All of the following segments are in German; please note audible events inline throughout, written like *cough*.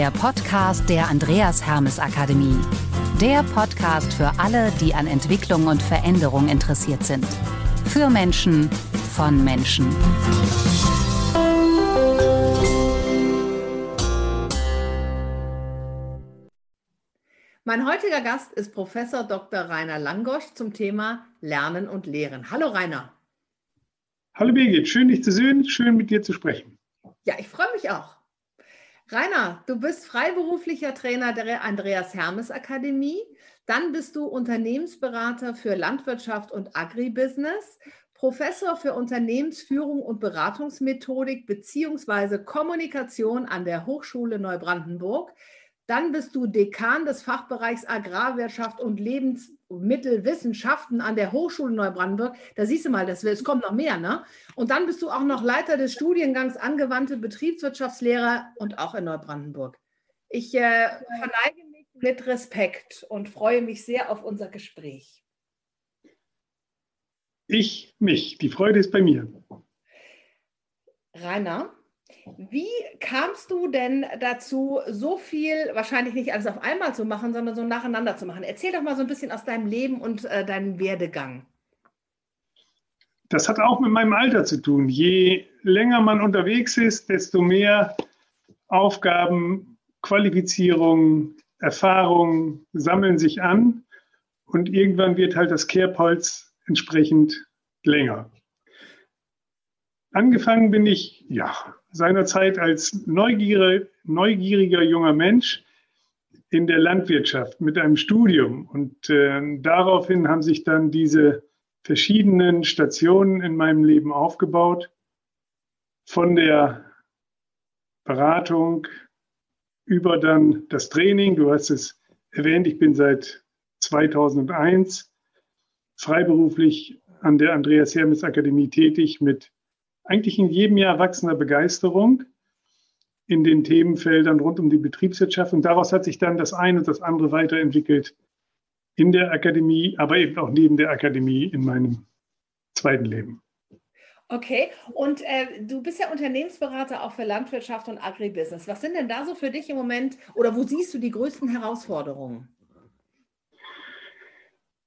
der Podcast der Andreas Hermes Akademie. Der Podcast für alle, die an Entwicklung und Veränderung interessiert sind. Für Menschen, von Menschen. Mein heutiger Gast ist Professor Dr. Rainer Langosch zum Thema Lernen und Lehren. Hallo Rainer. Hallo Birgit, schön dich zu sehen, schön mit dir zu sprechen. Ja, ich freue mich auch. Rainer, du bist freiberuflicher Trainer der Andreas Hermes Akademie. Dann bist du Unternehmensberater für Landwirtschaft und Agribusiness, Professor für Unternehmensführung und Beratungsmethodik bzw. Kommunikation an der Hochschule Neubrandenburg. Dann bist du Dekan des Fachbereichs Agrarwirtschaft und Lebensmittelwissenschaften an der Hochschule Neubrandenburg. Da siehst du mal, das, es kommt noch mehr, ne? Und dann bist du auch noch Leiter des Studiengangs Angewandte Betriebswirtschaftslehre und auch in Neubrandenburg. Ich äh, verneige mich mit Respekt und freue mich sehr auf unser Gespräch. Ich mich. Die Freude ist bei mir. Rainer, wie kamst du denn dazu, so viel, wahrscheinlich nicht alles auf einmal zu machen, sondern so nacheinander zu machen? Erzähl doch mal so ein bisschen aus deinem Leben und äh, deinem Werdegang. Das hat auch mit meinem Alter zu tun. Je länger man unterwegs ist, desto mehr Aufgaben, Qualifizierung, Erfahrungen sammeln sich an und irgendwann wird halt das Kerbholz entsprechend länger. Angefangen bin ich, ja, seinerzeit als neugieriger, neugieriger junger Mensch in der Landwirtschaft mit einem Studium. Und äh, daraufhin haben sich dann diese verschiedenen Stationen in meinem Leben aufgebaut. Von der Beratung über dann das Training. Du hast es erwähnt, ich bin seit 2001 freiberuflich an der Andreas Hermes Akademie tätig mit eigentlich in jedem Jahr wachsender Begeisterung in den Themenfeldern rund um die Betriebswirtschaft. Und daraus hat sich dann das eine und das andere weiterentwickelt in der Akademie, aber eben auch neben der Akademie in meinem zweiten Leben. Okay, und äh, du bist ja Unternehmensberater auch für Landwirtschaft und Agribusiness. Was sind denn da so für dich im Moment oder wo siehst du die größten Herausforderungen?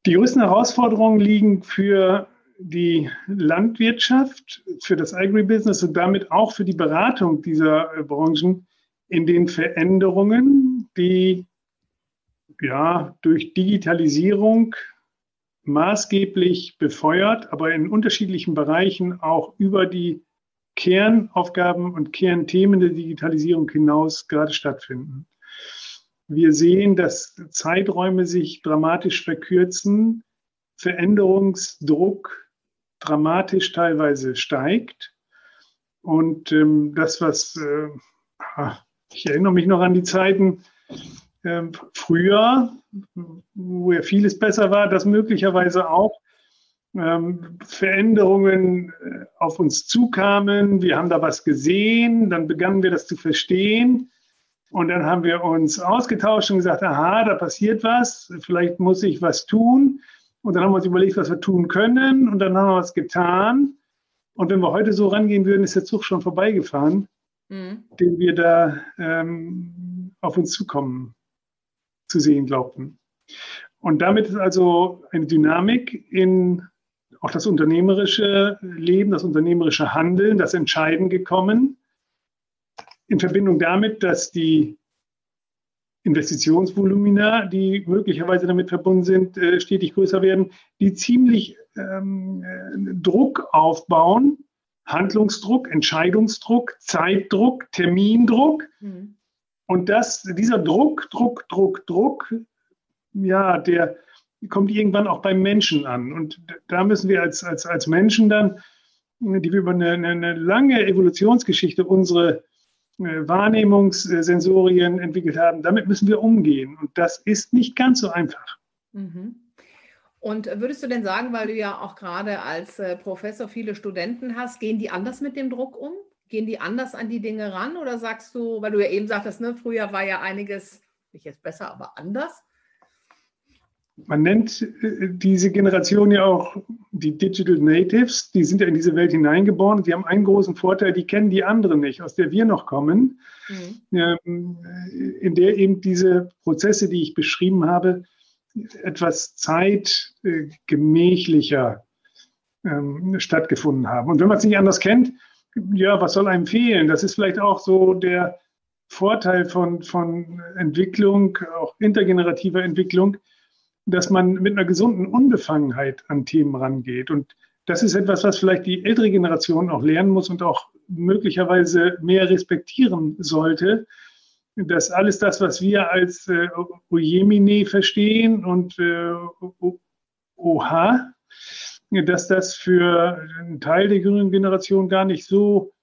Die größten Herausforderungen liegen für die Landwirtschaft, für das Agribusiness und damit auch für die Beratung dieser äh, Branchen in den Veränderungen, die ja durch Digitalisierung maßgeblich befeuert, aber in unterschiedlichen Bereichen auch über die Kernaufgaben und Kernthemen der Digitalisierung hinaus gerade stattfinden. Wir sehen, dass Zeiträume sich dramatisch verkürzen, Veränderungsdruck dramatisch teilweise steigt. Und ähm, das, was, äh, ich erinnere mich noch an die Zeiten äh, früher, wo ja vieles besser war, dass möglicherweise auch ähm, Veränderungen äh, auf uns zukamen. Wir haben da was gesehen, dann begannen wir das zu verstehen. Und dann haben wir uns ausgetauscht und gesagt, aha, da passiert was, vielleicht muss ich was tun. Und dann haben wir uns überlegt, was wir tun können. Und dann haben wir was getan. Und wenn wir heute so rangehen würden, ist der Zug schon vorbeigefahren, mhm. den wir da ähm, auf uns zukommen zu sehen glaubten. Und damit ist also eine Dynamik in auch das unternehmerische Leben, das unternehmerische Handeln, das Entscheiden gekommen, in Verbindung damit, dass die Investitionsvolumina, die möglicherweise damit verbunden sind, äh, stetig größer werden, die ziemlich ähm, äh, Druck aufbauen, Handlungsdruck, Entscheidungsdruck, Zeitdruck, Termindruck. Mhm. Und das, dieser Druck, Druck, Druck, Druck, ja, der kommt irgendwann auch beim Menschen an. Und da müssen wir als, als, als Menschen dann, die wir über eine, eine lange Evolutionsgeschichte unsere Wahrnehmungssensorien entwickelt haben. Damit müssen wir umgehen. Und das ist nicht ganz so einfach. Mhm. Und würdest du denn sagen, weil du ja auch gerade als äh, Professor viele Studenten hast, gehen die anders mit dem Druck um? Gehen die anders an die Dinge ran? Oder sagst du, weil du ja eben sagtest, ne, früher war ja einiges, nicht jetzt besser, aber anders? Man nennt äh, diese Generation ja auch die Digital Natives. Die sind ja in diese Welt hineingeboren. und Die haben einen großen Vorteil, die kennen die anderen nicht, aus der wir noch kommen, mhm. Ähm, in der eben diese Prozesse, die ich beschrieben habe, etwas zeitgemächlicher ähm, stattgefunden haben. Und wenn man es nicht anders kennt, ja, was soll einem fehlen? Das ist vielleicht auch so der Vorteil von, von Entwicklung, auch intergenerativer Entwicklung, dass man mit einer gesunden Unbefangenheit an Themen rangeht. Und das ist etwas, was vielleicht die ältere Generation auch lernen muss und auch möglicherweise mehr respektieren sollte, dass alles das, was wir als äh, Ojemine verstehen und äh, Oha, dass das für einen Teil der jüngeren Generation gar nicht so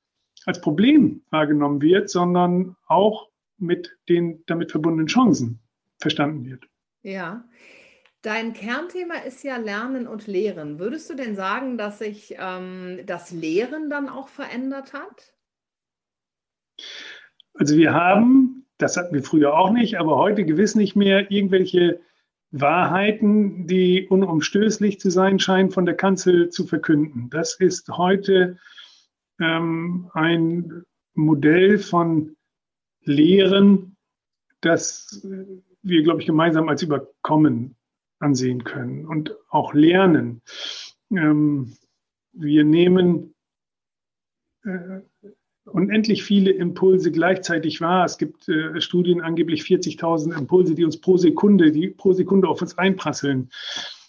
als Problem wahrgenommen wird, sondern auch mit den damit verbundenen Chancen verstanden wird. Ja, Dein Kernthema ist ja Lernen und Lehren. Würdest du denn sagen, dass sich ähm, das Lehren dann auch verändert hat? Also wir haben, das hatten wir früher auch nicht, aber heute gewiss nicht mehr irgendwelche Wahrheiten, die unumstößlich zu sein scheinen, von der Kanzel zu verkünden. Das ist heute ähm, ein Modell von Lehren, das wir, glaube ich, gemeinsam als überkommen ansehen können und auch lernen. Ähm, wir nehmen äh, unendlich viele Impulse gleichzeitig wahr. Es gibt äh, Studien, angeblich 40.000 Impulse, die uns pro Sekunde, die pro Sekunde auf uns einprasseln.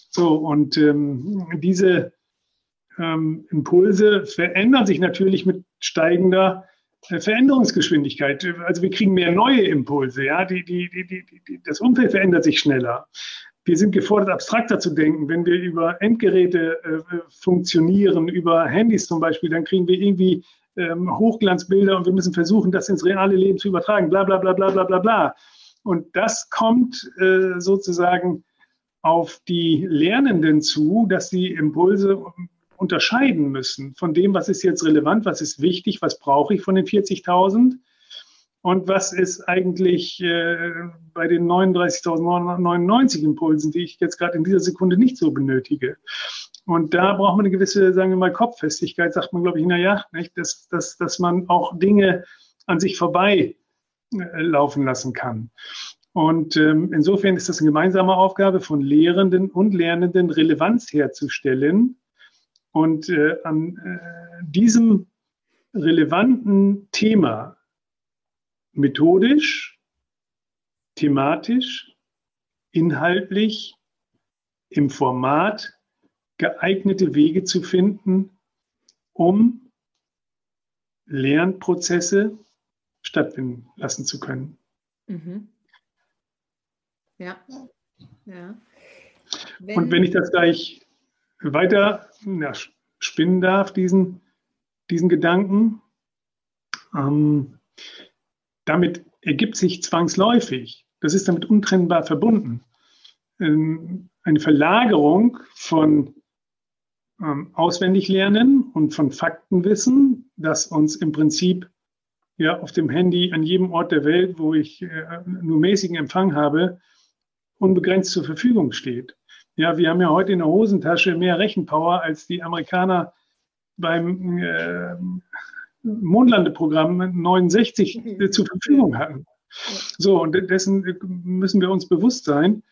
So, und ähm, diese ähm, Impulse verändern sich natürlich mit steigender äh, Veränderungsgeschwindigkeit. Also wir kriegen mehr neue Impulse, ja, die, die, die, das Umfeld verändert sich schneller wir sind gefordert, abstrakter zu denken. Wenn wir über Endgeräte äh, funktionieren, über Handys zum Beispiel, dann kriegen wir irgendwie ähm, Hochglanzbilder und wir müssen versuchen, das ins reale Leben zu übertragen, bla bla bla bla bla bla bla. Und das kommt äh, sozusagen auf die Lernenden zu, dass sie Impulse unterscheiden müssen von dem, was ist jetzt relevant, was ist wichtig, was brauche ich von den 40.000 und was ist eigentlich äh, bei den 39.999 Impulsen, die ich jetzt gerade in dieser Sekunde nicht so benötige? Und da braucht man eine gewisse, sagen wir mal, Kopffestigkeit, sagt man, glaube ich, naja, nicht, dass, dass, dass man auch Dinge an sich vorbei äh, laufen lassen kann. Und ähm, insofern ist das eine gemeinsame Aufgabe von Lehrenden und Lernenden, Relevanz herzustellen. Und äh, an äh, diesem relevanten Thema methodisch, thematisch, inhaltlich, im Format geeignete Wege zu finden, um Lernprozesse stattfinden lassen zu können. Mhm. Ja. ja. Wenn, Und wenn ich das gleich weiter ja, spinnen darf, diesen, diesen Gedanken, ähm, damit ergibt sich zwangsläufig, das ist damit untrennbar verbunden, ähm, eine Verlagerung von ähm, Auswendiglernen und von Faktenwissen, das uns im Prinzip ja auf dem Handy an jedem Ort der Welt, wo ich äh, nur mäßigen Empfang habe, unbegrenzt zur Verfügung steht. Ja, wir haben ja heute in der Hosentasche mehr Rechenpower als die Amerikaner beim äh, Mondlandeprogramm 69 *laughs* mhm. zur Verfügung hatten. So, und dessen müssen wir uns bewusst sein.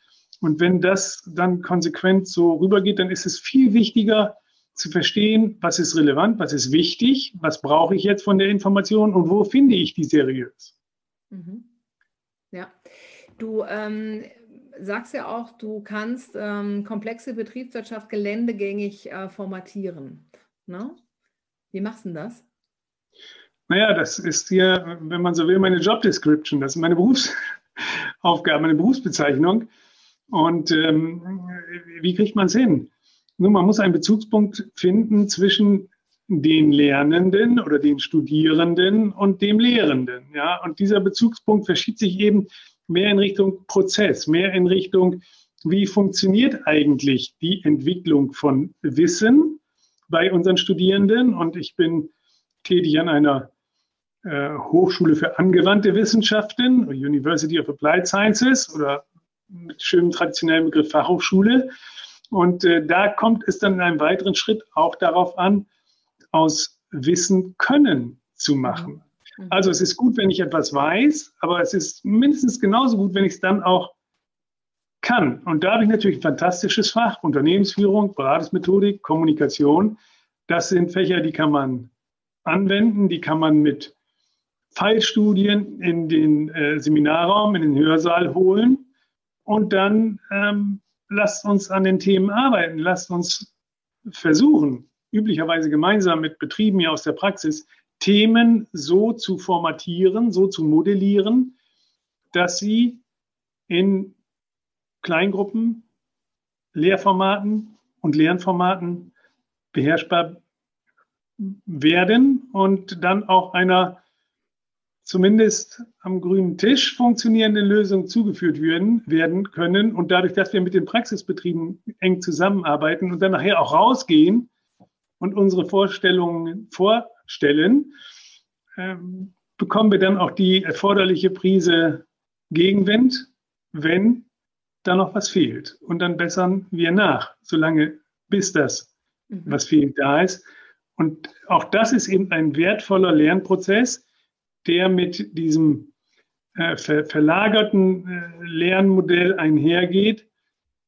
Und wenn das dann konsequent so rübergeht, dann ist es viel wichtiger zu verstehen, was ist relevant, was ist wichtig, was brauche ich jetzt von der Information und wo finde ich die seriös. Mhm. Ja, du ähm, sagst ja auch, du kannst ähm, komplexe Betriebswirtschaft geländegängig äh, formatieren. Ne? Wie machst du das? Naja, das ist hier, wenn man so will, meine Job Description. Das ist meine Berufsaufgabe, *laughs* meine Berufsbezeichnung. Und ähm, wie kriegt man es hin? Nun, man muss einen Bezugspunkt finden zwischen den Lernenden oder den Studierenden und dem Lehrenden. Ja, und dieser Bezugspunkt verschiebt sich eben mehr in Richtung Prozess, mehr in Richtung, wie funktioniert eigentlich die Entwicklung von Wissen bei unseren Studierenden? Und ich bin tätig an einer äh, Hochschule für angewandte Wissenschaften, University of Applied Sciences oder mit schönem traditionellen Begriff Fachhochschule. Und äh, da kommt es dann in einem weiteren Schritt auch darauf an, aus Wissen Können zu machen. Mhm. Also es ist gut, wenn ich etwas weiß, aber es ist mindestens genauso gut, wenn ich es dann auch kann. Und da habe ich natürlich ein fantastisches Fach, Unternehmensführung, Beratungsmethodik, Kommunikation. Das sind Fächer, die kann man anwenden, die kann man mit Fallstudien in den äh, Seminarraum, in den Hörsaal holen. Und dann ähm, lasst uns an den Themen arbeiten, lasst uns versuchen, üblicherweise gemeinsam mit Betrieben hier aus der Praxis, Themen so zu formatieren, so zu modellieren, dass sie in Kleingruppen, Lehrformaten und Lernformaten beherrschbar werden und dann auch einer zumindest am grünen Tisch funktionierenden Lösung zugeführt werden, werden können. Und dadurch, dass wir mit den Praxisbetrieben eng zusammenarbeiten und dann nachher auch rausgehen und unsere Vorstellungen vorstellen, ähm, bekommen wir dann auch die erforderliche Prise Gegenwind, wenn da noch was fehlt. Und dann bessern wir nach, solange bis das, mhm. was fehlt, da ist. Und auch das ist eben ein wertvoller Lernprozess, der mit diesem äh, ver verlagerten äh, Lernmodell einhergeht,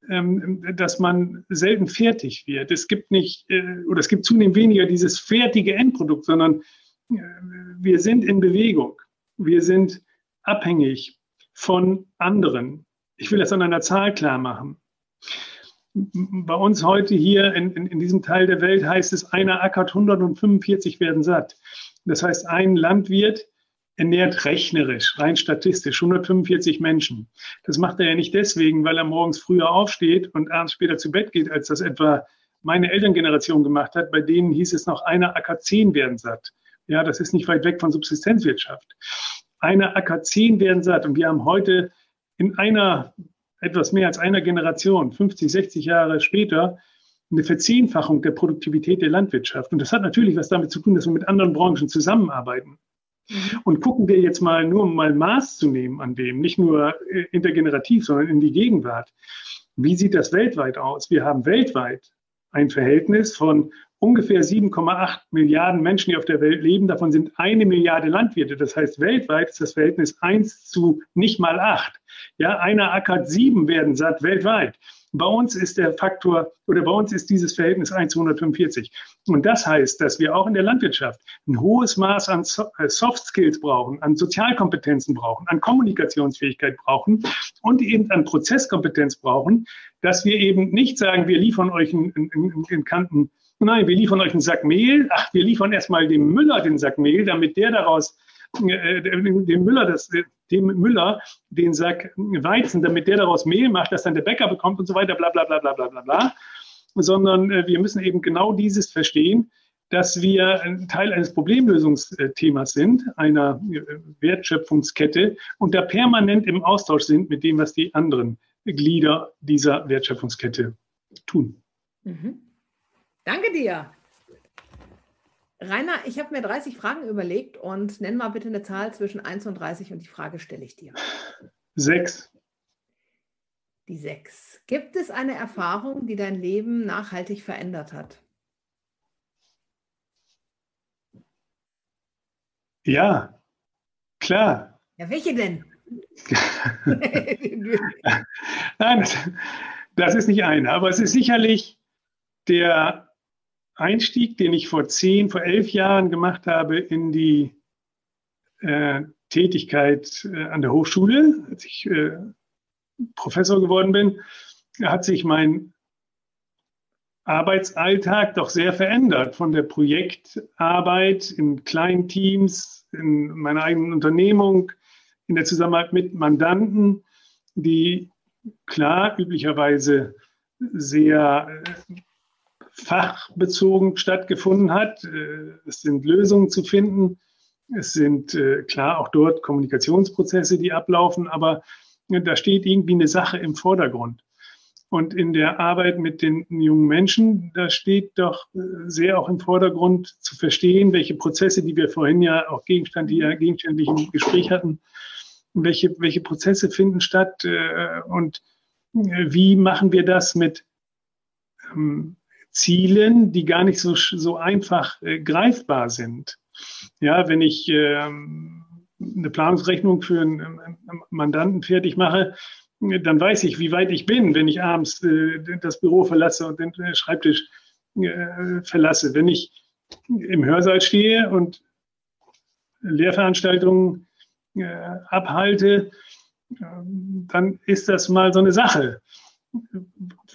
ähm, dass man selten fertig wird. Es gibt nicht, äh, oder es gibt zunehmend weniger dieses fertige Endprodukt, sondern äh, wir sind in Bewegung. Wir sind abhängig von anderen ich will das an einer Zahl klar machen. Bei uns heute hier in, in, in diesem Teil der Welt heißt es, einer ackert 145 werden satt. Das heißt, ein Landwirt ernährt rechnerisch, rein statistisch 145 Menschen. Das macht er ja nicht deswegen, weil er morgens früher aufsteht und abends später zu Bett geht, als das etwa meine Elterngeneration gemacht hat. Bei denen hieß es noch, einer Acker 10 werden satt. Ja, das ist nicht weit weg von Subsistenzwirtschaft. Einer Acker 10 werden satt. Und wir haben heute in einer, etwas mehr als einer Generation, 50, 60 Jahre später, eine Verzehnfachung der Produktivität der Landwirtschaft. Und das hat natürlich was damit zu tun, dass wir mit anderen Branchen zusammenarbeiten. Mhm. Und gucken wir jetzt mal nur, um mal Maß zu nehmen an dem, nicht nur äh, intergenerativ, sondern in die Gegenwart. Wie sieht das weltweit aus? Wir haben weltweit ein Verhältnis von ungefähr 7,8 Milliarden Menschen, die auf der Welt leben. Davon sind eine Milliarde Landwirte. Das heißt, weltweit ist das Verhältnis 1 zu nicht mal 8. Ja, einer ackert sieben werden satt weltweit. Bei uns ist der Faktor oder bei uns ist dieses Verhältnis 1 zu 145. Und das heißt, dass wir auch in der Landwirtschaft ein hohes Maß an äh, Soft Skills brauchen, an Sozialkompetenzen brauchen, an Kommunikationsfähigkeit brauchen und eben an Prozesskompetenz brauchen, dass wir eben nicht sagen, wir liefern euch in, in, in Kanten, nein, wir liefern euch einen Sack Mehl, ach, wir liefern erstmal dem Müller den Sack Mehl, damit der daraus äh, dem Müller das, dem Müller den Sack Weizen, damit der daraus Mehl macht, das dann der Bäcker bekommt und so weiter, bla bla bla bla bla bla bla. Sondern äh, wir müssen eben genau dieses verstehen, dass wir Teil eines Problemlösungsthemas sind, einer äh, Wertschöpfungskette und da permanent im Austausch sind mit dem, was die anderen Glieder dieser Wertschöpfungskette tun. Mhm. Danke dir. Rainer, ich habe mir 30 Fragen überlegt und nenn mal bitte eine Zahl zwischen 1 und 30 und die Frage stelle ich dir. Sechs. Die sechs. Gibt es eine Erfahrung, die dein Leben nachhaltig verändert hat? Ja, klar. Ja, welche denn? *laughs* Nein, das, das ist nicht eine, aber es ist sicherlich der Einstieg, den ich vor zehn, vor elf Jahren gemacht habe in die äh, Tätigkeit äh, an der Hochschule, als ich äh, Professor geworden bin, hat sich mein Arbeitsalltag doch sehr verändert. Von der Projektarbeit in kleinen Teams, in meiner eigenen Unternehmung, in der Zusammenarbeit mit Mandanten, die klar üblicherweise sehr äh, fachbezogen stattgefunden hat. Äh, es sind Lösungen zu finden. Es sind äh, klar auch dort Kommunikationsprozesse, die ablaufen, aber äh, da steht irgendwie eine Sache im Vordergrund. Und in der Arbeit mit den jungen Menschen, da steht doch sehr auch im Vordergrund zu verstehen, welche Prozesse, die wir vorhin ja auch Gegenstand hier gegenständlich im Gespräch hatten, welche, welche Prozesse finden statt und wie machen wir das mit ähm, Zielen, die gar nicht so, so einfach äh, greifbar sind. Ja, wenn ich ähm, eine Planungsrechnung für einen, einen Mandanten fertig mache, dann weiß ich, wie weit ich bin, wenn ich abends äh, das Büro verlasse und den äh, Schreibtisch äh, verlasse. Wenn ich im Hörsaal stehe und Lehrveranstaltungen äh, abhalte, ähm, dann ist das mal so eine Sache.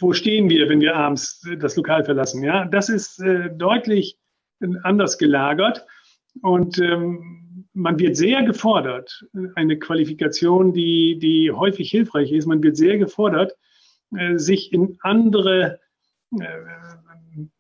Wo stehen wir, wenn wir abends das Lokal verlassen? Ja, das ist äh, deutlich anders gelagert und ähm, man wird sehr gefordert, eine Qualifikation, die, die häufig hilfreich ist, man wird sehr gefordert, äh, sich in andere äh,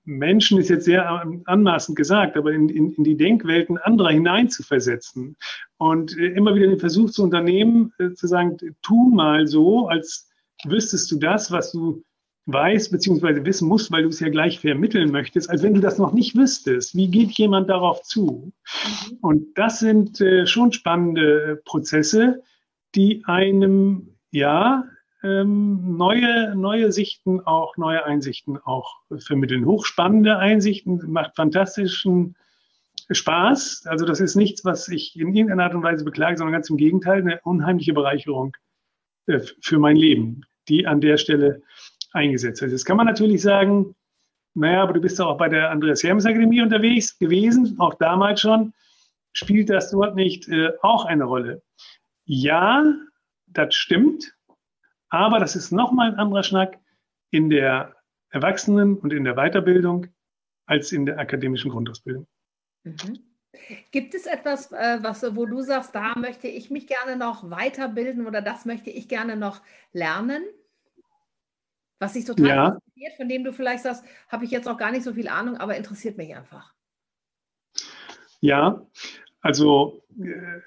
Menschen ist jetzt sehr anmaßend gesagt, aber in, in, in die Denkwelten anderer hineinzuversetzen und äh, immer wieder den Versuch zu unternehmen, zu sagen, tu mal so, als wüsstest du das, was du weißt, beziehungsweise wissen musst, weil du es ja gleich vermitteln möchtest, als wenn du das noch nicht wüsstest. Wie geht jemand darauf zu? Mhm. Und das sind äh, schon spannende Prozesse, die einem ja ähm, neue, neue Sichten auch, neue Einsichten auch vermitteln. Hochspannende Einsichten, macht fantastischen Spaß. Also das ist nichts, was ich in irgendeiner Art und Weise beklage, sondern ganz im Gegenteil, eine unheimliche Bereicherung äh, für mein Leben, die an der Stelle eingesetzt wird. Jetzt kann man natürlich sagen, naja, aber du bist doch auch bei der Andreas Hermes Akademie unterwegs gewesen, auch damals schon. Spielt das dort nicht äh, auch eine Rolle? Ja, das stimmt, aber das ist nochmal ein anderer Schnack in der Erwachsenen- und in der Weiterbildung als in der akademischen Grundausbildung. Mhm. Gibt es etwas, äh, was, wo du sagst, da möchte ich mich gerne noch weiterbilden oder das möchte ich gerne noch lernen? Was dich total ja. interessiert, von dem du vielleicht sagst, habe ich jetzt auch gar nicht so viel Ahnung, aber interessiert mich einfach. Ja, also äh,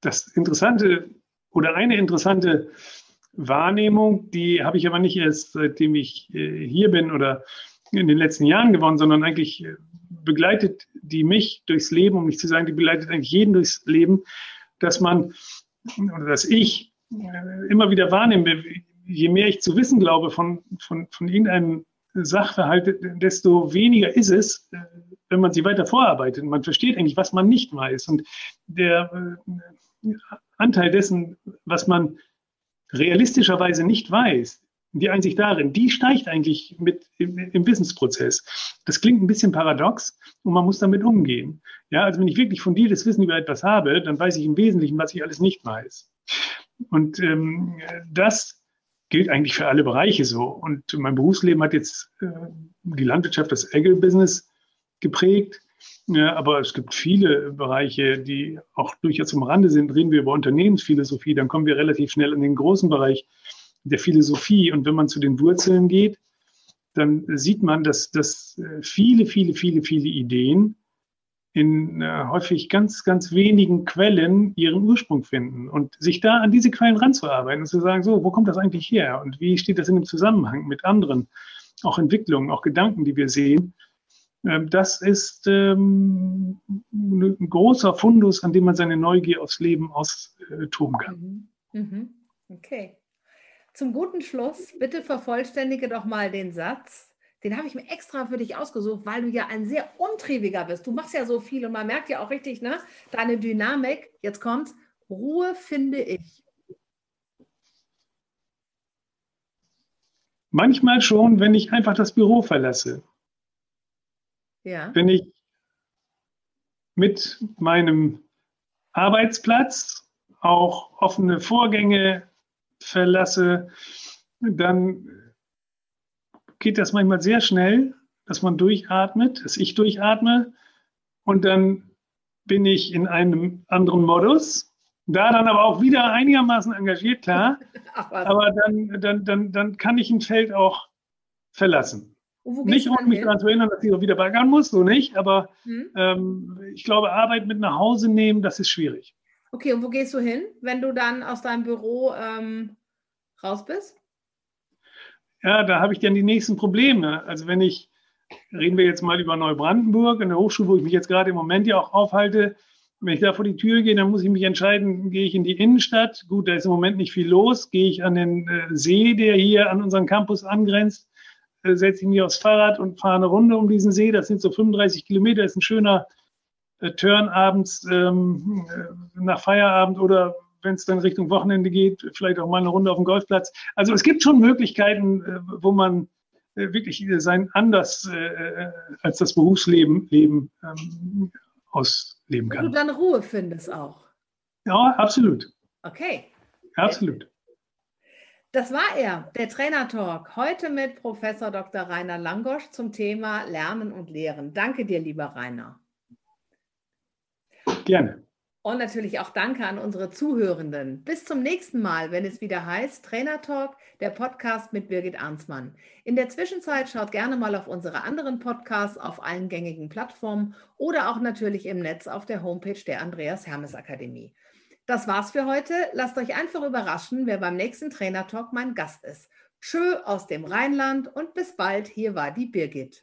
das Interessante oder eine interessante Wahrnehmung, die habe ich aber nicht erst seitdem ich äh, hier bin oder in den letzten Jahren gewonnen, sondern eigentlich äh, begleitet die mich durchs Leben, um nicht zu sagen, die begleitet eigentlich jeden durchs Leben, dass man oder dass ich immer wieder wahrnehme, je mehr ich zu wissen glaube von, von, von irgendeinem Sachverhalt, desto weniger ist es, äh, wenn man sie weiter vorarbeitet. Man versteht eigentlich, was man nicht weiß. Und der äh, Anteil dessen, was man realistischerweise nicht weiß, die Einsicht darin, die steigt eigentlich mit im, im Wissensprozess. Das klingt ein bisschen paradox und man muss damit umgehen. Ja, also wenn ich wirklich fundiertes Wissen über etwas habe, dann weiß ich im Wesentlichen, was ich alles nicht weiß. Und ähm, das gilt eigentlich für alle Bereiche so. Und mein Berufsleben hat jetzt äh, die Landwirtschaft, das Agri-Business geprägt. Ja, aber es gibt viele Bereiche, die auch durchaus am Rande sind. Reden wir über Unternehmensphilosophie, dann kommen wir relativ schnell in den großen Bereich der Philosophie. Und wenn man zu den Wurzeln geht, dann sieht man, dass, dass äh, viele, viele, viele, viele Ideen in äh, häufig ganz, ganz wenigen Quellen ihren Ursprung finden und sich da an diese Quellen ranzuarbeiten und zu sagen, so, wo kommt das eigentlich her und wie steht das in dem Zusammenhang mit anderen, auch Entwicklungen, auch Gedanken, die wir sehen. Ähm, das ist ähm, ein großer Fundus, an dem man seine Neugier aufs Leben austoben kann. Mhm. Mhm. Okay. Zum guten Schluss, bitte vervollständige doch mal den Satz, den habe ich mir extra für dich ausgesucht, weil du ja ein sehr untriebiger bist. Du machst ja so viel und man merkt ja auch richtig, ne? Deine Dynamik. Jetzt kommt Ruhe finde ich. Manchmal schon, wenn ich einfach das Büro verlasse. Ja. Wenn ich mit meinem Arbeitsplatz auch offene Vorgänge verlasse, dann geht das manchmal sehr schnell, dass man durchatmet, dass ich durchatme und dann bin ich in einem anderen Modus. Da dann aber auch wieder einigermaßen engagiert, klar. *laughs* aber dann, dann, dann, dann kann ich ein Feld auch verlassen. Nicht, um mich daran zu erinnern, dass ich auch wieder baggern muss, so nicht, aber hm? ähm, ich glaube, Arbeit mit nach Hause nehmen, das ist schwierig. Okay, und wo gehst du hin, wenn du dann aus deinem Büro ähm, raus bist? Ja, da habe ich dann die nächsten Probleme. Also wenn ich, reden wir jetzt mal über Neubrandenburg, in der Hochschule, wo ich mich jetzt gerade im Moment ja auch aufhalte, wenn ich da vor die Tür gehe, dann muss ich mich entscheiden, gehe ich in die Innenstadt. Gut, da ist im Moment nicht viel los. Gehe ich an den äh, See, der hier an unseren Campus angrenzt, äh, setze ich mich aufs Fahrrad und fahre eine Runde um diesen See. Das sind so 35 Kilometer, das ist ein schöner äh, Turn abends ähm, äh, nach Feierabend oder wenn es dann Richtung Wochenende geht, vielleicht auch mal eine Runde auf dem Golfplatz. Also es gibt schon Möglichkeiten, äh, wo man äh, wirklich sein anders äh, als das Berufsleben leben, ähm, ausleben kann. Und du dann Ruhe findest auch. Ja, absolut. Okay. Absolut. Das war er, der Trainer Talk. Heute mit Professor Dr. Rainer Langosch zum Thema Lernen und Lehren. Danke dir, lieber Rainer. Gerne. Und natürlich auch danke an unsere Zuhörenden. Bis zum nächsten Mal, wenn es wieder heißt Trainer Talk, der Podcast mit Birgit Arnsmann. In der Zwischenzeit schaut gerne mal auf unsere anderen Podcasts auf allen gängigen Plattformen oder auch natürlich im Netz auf der Homepage der Andreas Hermes Akademie. Das war's für heute. Lasst euch einfach überraschen, wer beim nächsten Trainer Talk mein Gast ist. Tschö aus dem Rheinland und bis bald. Hier war die Birgit.